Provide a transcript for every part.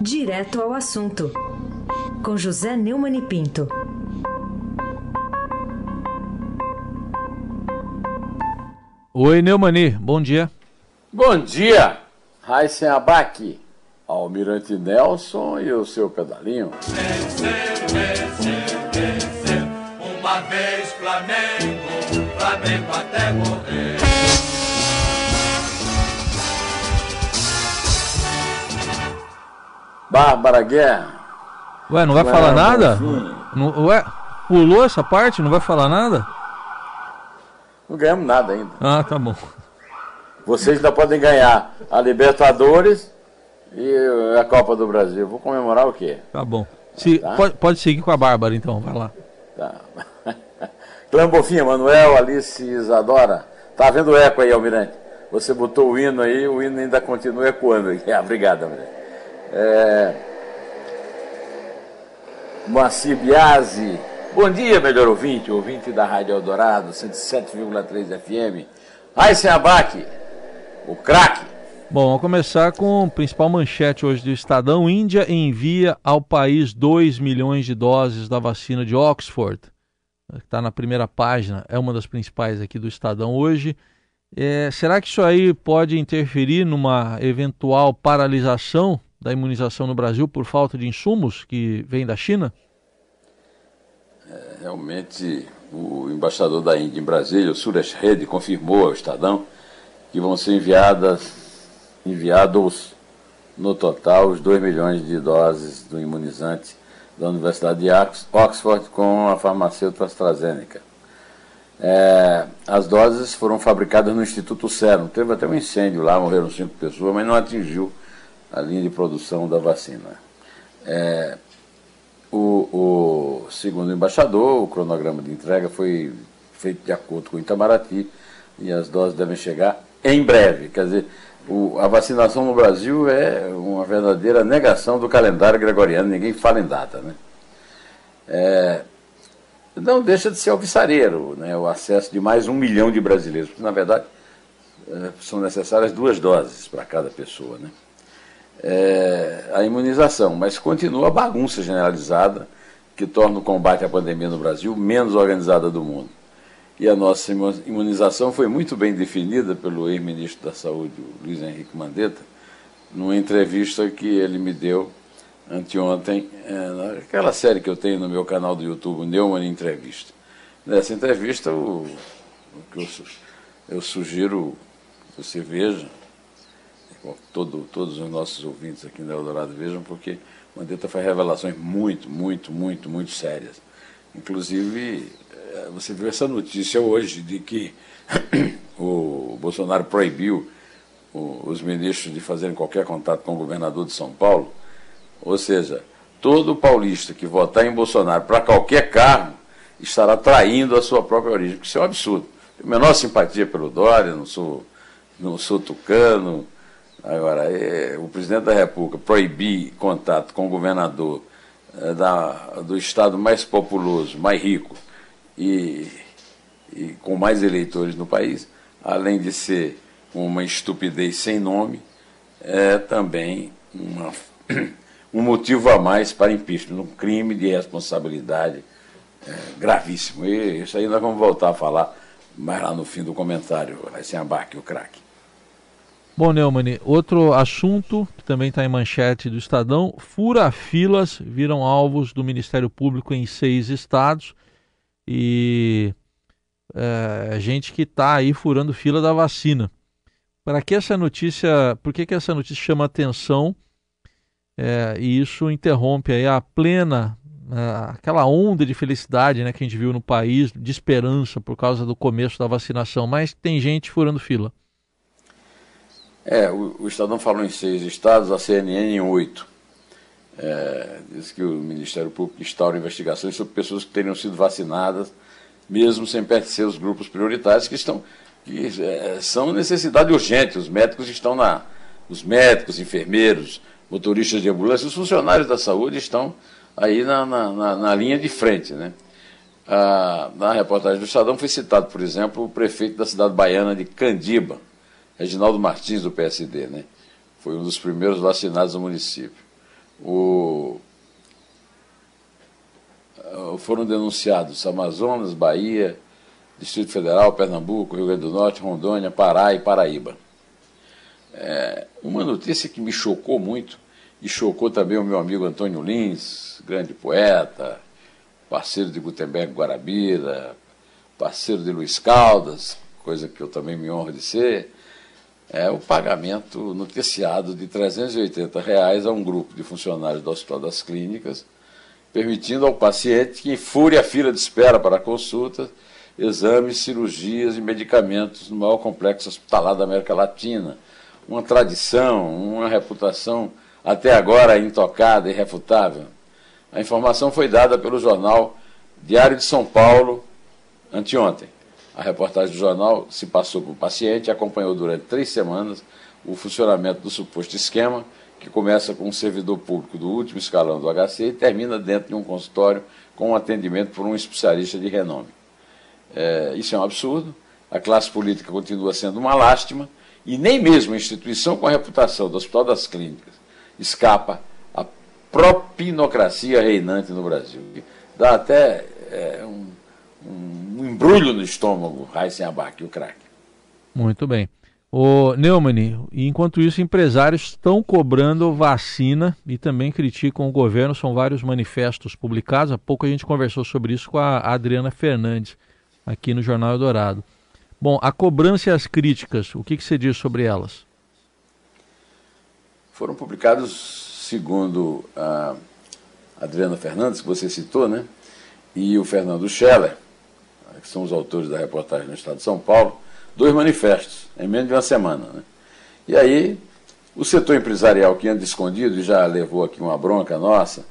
Direto ao assunto, com José Neumann e Pinto. Oi, Neumani, bom dia. Bom dia, Raíssen Abac, Almirante Nelson e o seu pedalinho. Vencer, vencer, vencer, uma vez Flamengo, Flamengo até morrer. Bárbara Guerra. Ué, não vai falar nada? Bonfim. Não- ué, pulou essa parte? Não vai falar nada? Não ganhamos nada ainda. Ah, tá bom. Vocês ainda podem ganhar a Libertadores e a Copa do Brasil. Vou comemorar o quê? Tá bom. Se, Tá. pode, pode seguir com a Bárbara, então, vai lá. Tá. Clã Bonfim, Manuel, Alice Isadora. Tá vendo o eco aí, Almirante? Você botou o hino aí, o hino ainda continua ecoando. aí. Obrigado, Almirante. É... Moacir Biasi. Bom dia, melhor ouvinte, ouvinte da Rádio Eldorado, 107,3 FM. Aysen Abac, o craque. Bom, vamos começar com a principal manchete hoje do Estadão. Índia envia ao país 2 milhões de doses da vacina de Oxford. Está na primeira página, é uma das principais aqui do Estadão hoje. É, será que isso aí pode interferir numa eventual paralisação da imunização no Brasil por falta de insumos que vem da China? Realmente, o embaixador da Índia em Brasília, o Suresh Reddy, confirmou ao Estadão que vão ser enviadas, enviados no total os 2 milhões de doses do imunizante da Universidade de Ox- Oxford com a farmacêutica AstraZeneca. É, as doses foram fabricadas no Instituto Serum. Teve até um incêndio lá, morreram cinco pessoas, mas não atingiu a linha de produção da vacina. É, o, o segundo o embaixador, o cronograma de entrega foi feito de acordo com o Itamaraty e as doses devem chegar em breve. Quer dizer, o- a vacinação no Brasil é uma verdadeira negação do calendário gregoriano, ninguém fala em data. Né? É, não deixa de ser alvissareiro né, o acesso de mais um milhão de brasileiros, porque na verdade eh, são necessárias duas doses para cada pessoa. Né? É, a imunização, mas continua a bagunça generalizada que torna o combate à pandemia no Brasil menos organizada do mundo. E a nossa imu- imunização foi muito bem definida pelo ex-ministro da Saúde, Luiz Henrique Mandetta, numa entrevista que ele me deu anteontem, é, naquela série que eu tenho no meu canal do YouTube, Neumann Entrevista. Nessa entrevista, o, o que eu, eu sugiro que você veja, todo, todos os nossos ouvintes aqui na Eldorado vejam, porque Mandetta faz revelações muito, muito, muito, muito sérias. Inclusive, eh, você viu essa notícia hoje de que o Bolsonaro proibiu os ministros de fazerem qualquer contato com o governador de São Paulo. Ou seja, todo paulista que votar em Bolsonaro para qualquer cargo estará traindo a sua própria origem, porque isso é um absurdo. Tenho menor simpatia pelo Dória, não sou, não sou tucano. Agora, é, o presidente da República proibir contato com o governador é, da, do estado mais populoso, mais rico e, e com mais eleitores no país, além de ser uma estupidez sem nome, é também uma, um motivo a mais para impeachment, um crime de responsabilidade é, gravíssimo. E isso aí nós vamos voltar a falar mais lá no fim do comentário, Raíssen Abac, o craque. Bom, Neumann, outro assunto que também está em manchete do Estadão: fura-filas viram alvos do Ministério Público em seis estados e é, gente que está aí furando fila da vacina. Para que essa notícia? Por que, que essa notícia chama atenção? É, e isso interrompe aí a plena, é, aquela onda de felicidade né, que a gente viu no país, de esperança por causa do começo da vacinação. Mas tem gente furando fila. É, o, o Estadão falou em seis estados, a CNN em oito. É, diz que o Ministério Público instaura investigações sobre pessoas que teriam sido vacinadas, mesmo sem pertencer aos grupos prioritários, que estão que é, são necessidade urgente. Os médicos estão na. Os médicos, enfermeiros, motoristas de ambulância, os funcionários da saúde estão aí na, na, na, na linha de frente. Né? Ah, na reportagem do Estadão foi citado, por exemplo, o prefeito da cidade baiana de Candiba, Reginaldo Martins, do PSD, né? Foi um dos primeiros vacinados no município. O, foram denunciados Amazonas, Bahia, Distrito Federal, Pernambuco, Rio Grande do Norte, Rondônia, Pará e Paraíba. É, uma notícia que me chocou muito, e chocou também o meu amigo Antônio Lins, grande poeta, parceiro de Gutenberg Guarabira, parceiro de Luiz Caldas, coisa que eu também me honro de ser, é o pagamento noticiado de 380 reais a um grupo de funcionários do Hospital das Clínicas, permitindo ao paciente que fure a fila de espera para consulta, exames, cirurgias e medicamentos no maior complexo hospitalar da América Latina. Uma tradição, uma reputação até agora intocada e irrefutável. A informação foi dada pelo jornal Diário de São Paulo anteontem. A reportagem do jornal se passou o paciente e acompanhou durante três semanas o funcionamento do suposto esquema, que começa com um servidor público do último escalão do HC e termina dentro de um consultório com um atendimento por um especialista de renome. É, isso é um absurdo. A classe política continua sendo uma lástima e nem mesmo a instituição com a reputação do Hospital das Clínicas escapa à propinocracia reinante no Brasil. Dá até é, um, um, embrulho no estômago, Raíssen Abac, o craque. Muito bem. O Neumann, enquanto isso, empresários estão cobrando vacina e também criticam o governo. São vários manifestos publicados. Há pouco a gente conversou sobre isso com a Adriana Fernandes, aqui no Jornal Dourado. Bom, a cobrança e as críticas, o que, que você diz sobre elas? Foram publicados, segundo a Adriana Fernandes, que você citou, né? e o Fernando Scheller, que são os autores da reportagem no Estado de São Paulo, dois manifestos em menos de uma semana. Né? E aí, o setor empresarial que anda escondido e já levou aqui uma bronca nossa,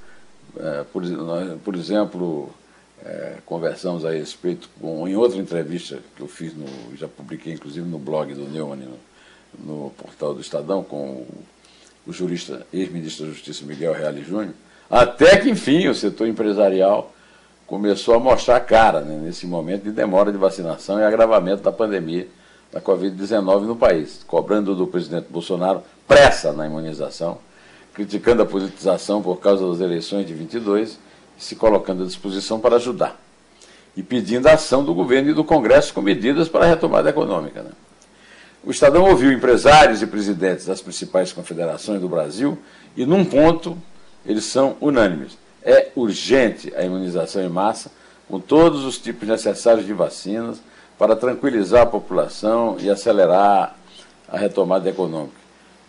é, por, por exemplo, é, conversamos a respeito com, em outra entrevista que eu fiz, no, já publiquei inclusive no blog do Neumann, no, no portal do Estadão, com o, o jurista, ex-ministro da Justiça Miguel Reale Júnior, até que, enfim, o setor empresarial começou a mostrar a cara né, nesse momento de demora de vacinação e agravamento da pandemia da Covid-19 no país, cobrando do presidente Bolsonaro pressa na imunização, criticando a politização por causa das eleições de 22 se colocando à disposição para ajudar. E pedindo a ação do governo e do Congresso com medidas para a retomada econômica. Né? O Estadão ouviu empresários e presidentes das principais confederações do Brasil e, num ponto, eles são unânimes. É urgente a imunização em massa, com todos os tipos necessários de vacinas, para tranquilizar a população e acelerar a retomada econômica.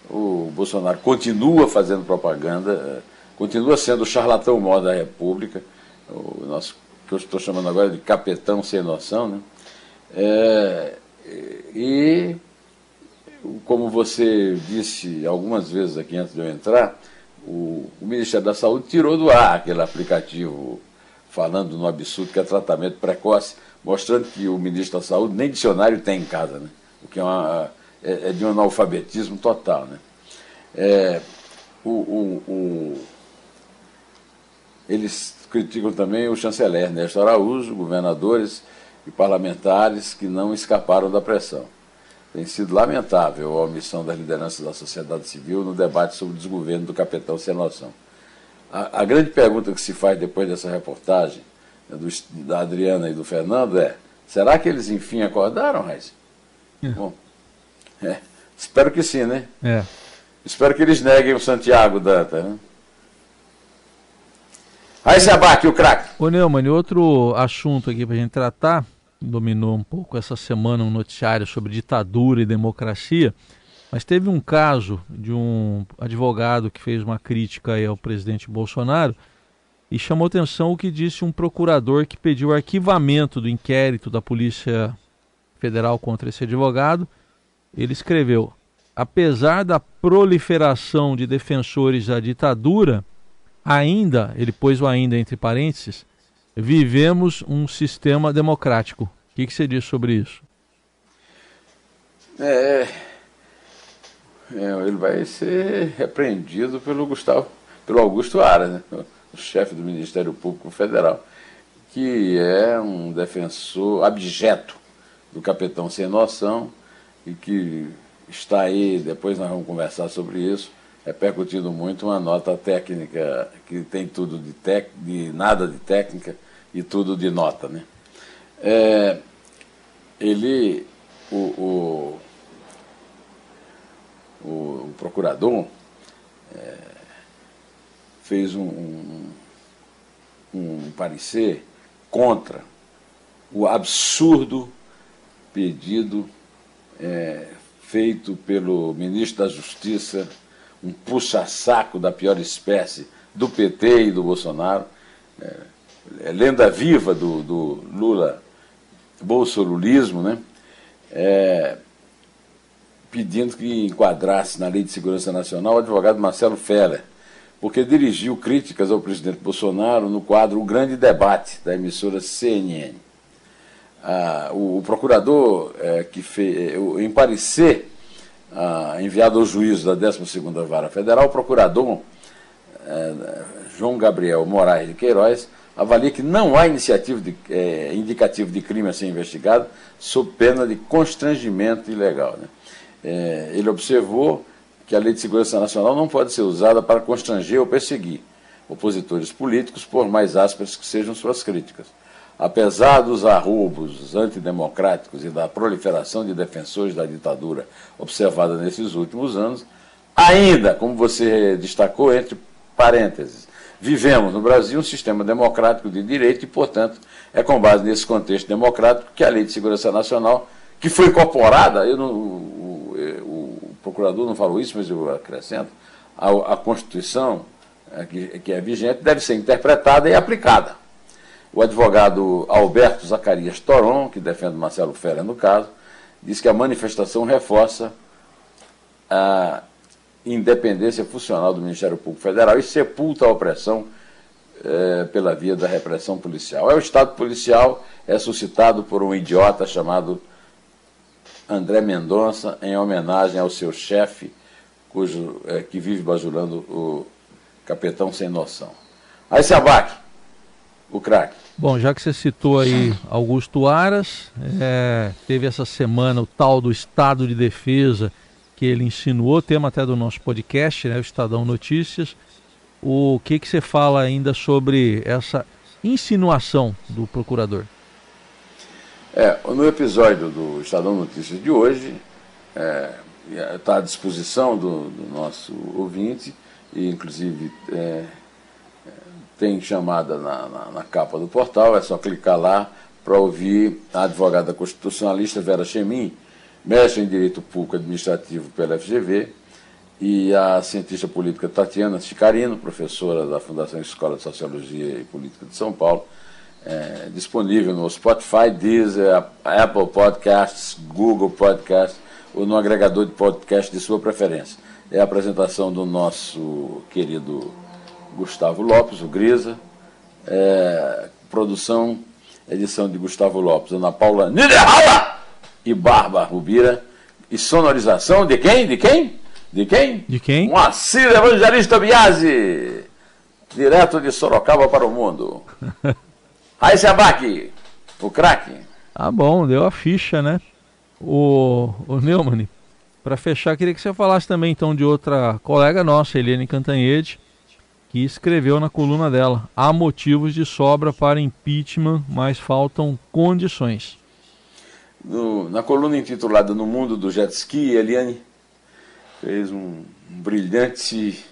O Bolsonaro continua fazendo propaganda eh, continua sendo o charlatão maior da República, o nosso, que eu estou chamando agora de capetão sem noção, né? É, e, como você disse algumas vezes aqui antes de eu entrar, o, o, Ministério da Saúde tirou do ar aquele aplicativo falando no absurdo que é tratamento precoce, mostrando que o ministro da Saúde nem dicionário tem em casa, né? o que é, uma, é, é de um analfabetismo total. Né? É, o, o, o eles criticam também o chanceler Néstor Araújo, governadores e parlamentares que não escaparam da pressão. Tem sido lamentável a omissão das lideranças da sociedade civil no debate sobre o desgoverno do capitão sem noção. A, a grande pergunta que se faz depois dessa reportagem né, do, da Adriana e do Fernando é: será que eles enfim acordaram, Raiz? É. Bom, é, espero que sim, né? É. Espero que eles neguem o Santiago Danta, né? Aí se abate o craque. Ô Neumann, outro assunto aqui para a gente tratar, dominou um pouco essa semana um noticiário sobre ditadura e democracia, mas teve um caso de um advogado que fez uma crítica ao presidente Bolsonaro e chamou atenção o que disse um procurador que pediu arquivamento do inquérito da Polícia Federal contra esse advogado. Ele escreveu: apesar da proliferação de defensores da ditadura, ainda, ele pôs o ainda entre parênteses, vivemos um sistema democrático. O que, que você diz sobre isso? É, é, ele vai ser repreendido pelo Gustavo, pelo Augusto Aras, né, o chefe do Ministério Público Federal, que é um defensor abjeto do capitão sem noção e que está aí, depois nós vamos conversar sobre isso, repercutindo muito uma nota técnica que tem tudo de, tec, de nada de técnica e tudo de nota. Né? É, ele, o, o, o, o procurador, é, fez um, um, um parecer contra o absurdo pedido é, feito pelo ministro da Justiça, um puxa-saco da pior espécie do PT e do Bolsonaro, é, é lenda viva do, do Lula, bolsolulismo, né? É, pedindo que enquadrasse na Lei de Segurança Nacional o advogado Marcelo Feller, porque dirigiu críticas ao presidente Bolsonaro no quadro O Grande Debate da emissora CNN. Ah, o, o, procurador é, que fez, em parecer ah, enviado ao juízo da 12ª Vara Federal, o procurador é, João Gabriel Moraes de Queiroz avalia que não há iniciativa de, é, indicativo de crime a ser investigado sob pena de constrangimento ilegal. Né? É, ele observou que a Lei de Segurança Nacional não pode ser usada para constranger ou perseguir opositores políticos, por mais ásperas que sejam suas críticas. Apesar dos arroubos antidemocráticos e da proliferação de defensores da ditadura observada nesses últimos anos, ainda, como você destacou, entre parênteses, vivemos no Brasil um sistema democrático de direito e, portanto, é com base nesse contexto democrático que a Lei de Segurança Nacional, que foi incorporada, eu não, procurador não falou isso, mas eu acrescento, a, a Constituição, é, que, que é vigente, deve ser interpretada e aplicada. O advogado Alberto Zacarias Toron, que defende Marcelo Ferreira no caso, diz que a manifestação reforça a independência funcional do Ministério Público Federal e sepulta a opressão é, pela via da repressão policial. É o Estado policial é suscitado por um idiota chamado André Mendonça, em homenagem ao seu chefe, cujo, é, que vive bajulando o capitão sem noção. Aí se abaque, o craque. Bom, já que você citou aí Augusto Aras, é, teve essa semana o tal do estado de defesa que ele insinuou, tema até do nosso podcast, né, o Estadão Notícias. O que, que você fala ainda sobre essa insinuação do procurador? É, no episódio do Estadão Notícias de hoje, está é, tá à disposição do, do, nosso ouvinte, e inclusive é, tem chamada na, na, na, capa do portal, é só clicar lá para ouvir a advogada constitucionalista Vera Chemin, mestre em Direito Público Administrativo pela FGV, e a cientista política Tatiana Chicarino, professora da Fundação Escola de Sociologia e Política de São Paulo, é, disponível no Spotify, Deezer, Apple Podcasts, Google Podcasts ou no agregador de podcast de sua preferência. É a apresentação do nosso querido Gustavo Lopes, o Grisa. É, produção, edição de Gustavo Lopes, Ana Paula Niederhauer e Barba Rubira. E sonorização de quem? De quem? De quem? De quem? Moacir Evangelista Biasi, direto de Sorocaba para o mundo. Aí Abac, o craque. Ah, bom, deu a ficha, né? O, o Neumann, para fechar, queria que você falasse também então de outra colega nossa, Eliane Cantanhede, que escreveu na coluna dela: há motivos de sobra para impeachment, mas faltam condições. No, na coluna intitulada No Mundo do Jet Ski, Eliane fez um, um brilhante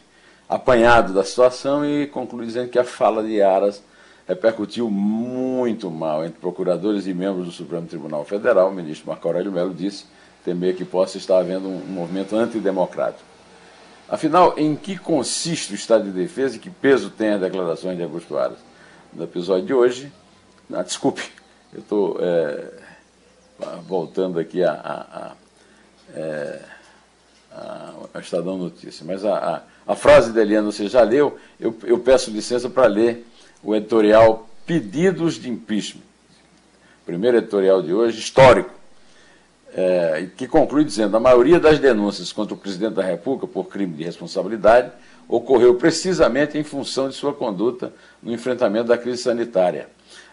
apanhado da situação e conclui dizendo que a fala de Aras repercutiu muito mal entre procuradores e membros do Supremo Tribunal Federal. O ministro Marco Aurélio Melo disse temer que possa estar havendo um movimento antidemocrático. Afinal, em que consiste o Estado de Defesa e que peso tem as declarações de Augusto Aras? No episódio de hoje, não, desculpe, eu estou é, voltando aqui a, a, a, é, a, Estadão Notícia, mas a, a, a frase da Eliana você já leu, eu, eu peço licença para ler o editorial Pedidos de Impeachment. Primeiro editorial de hoje, histórico, é, que conclui dizendo: a maioria das denúncias contra o presidente da República por crime de responsabilidade ocorreu precisamente em função de sua conduta no enfrentamento da crise sanitária.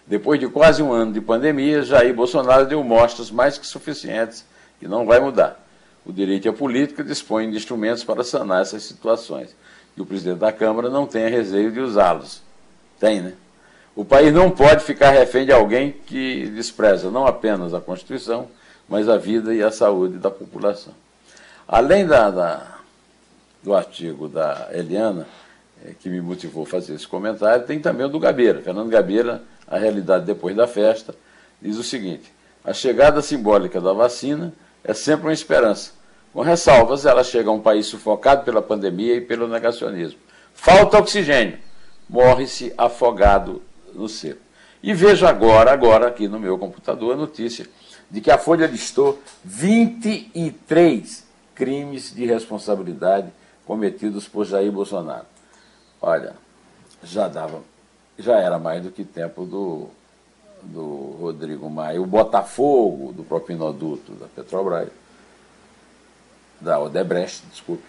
Depois de quase um ano de pandemia, Jair Bolsonaro deu mostras mais que suficientes que não vai mudar. O direito a política dispõem de instrumentos para sanar essas situações. E o presidente da Câmara não tem a receio de usá-los. Tem, né? O país não pode ficar refém de alguém que despreza não apenas a Constituição, mas a vida e a saúde da população. Além da, da do artigo da Eliana, é, que me motivou a fazer esse comentário, tem também o do Gabeira. Fernando Gabeira, A Realidade Depois da Festa, diz o seguinte: a chegada simbólica da vacina é sempre uma esperança. Com ressalvas, ela chega a um país sufocado pela pandemia e pelo negacionismo. Falta oxigênio, morre-se afogado no seco. E vejo agora, agora aqui no meu computador, a notícia de que a Folha listou 23 crimes de responsabilidade cometidos por Jair Bolsonaro. Olha, já dava, já era mais do que tempo do, do Rodrigo Maia, o Botafogo, do propinoduto da Petrobras, da Odebrecht, desculpe,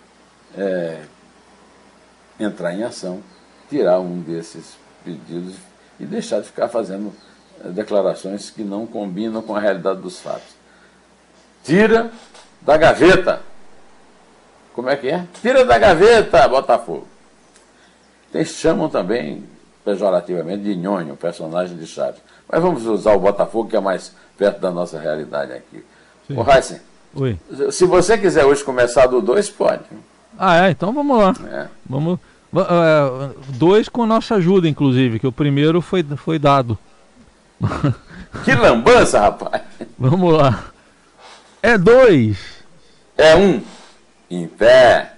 é, entrar em ação, tirar um desses pedidos e deixar de ficar fazendo declarações que não combinam com a realidade dos fatos. Tira da gaveta. Como é que é? Tira da gaveta, Botafogo. Eles chamam também, pejorativamente, de nhonho, personagem de Chaves. Mas vamos usar o Botafogo, que é mais perto da nossa realidade aqui. Sim. O Heisen, Oi. se você quiser hoje começar do 2, pode. Ah, é? Então vamos lá. É. Vamos. Uh, dois com nossa ajuda, inclusive, que o primeiro foi, foi dado. Que lambança, rapaz! Vamos lá. É dois. É um. Em pé.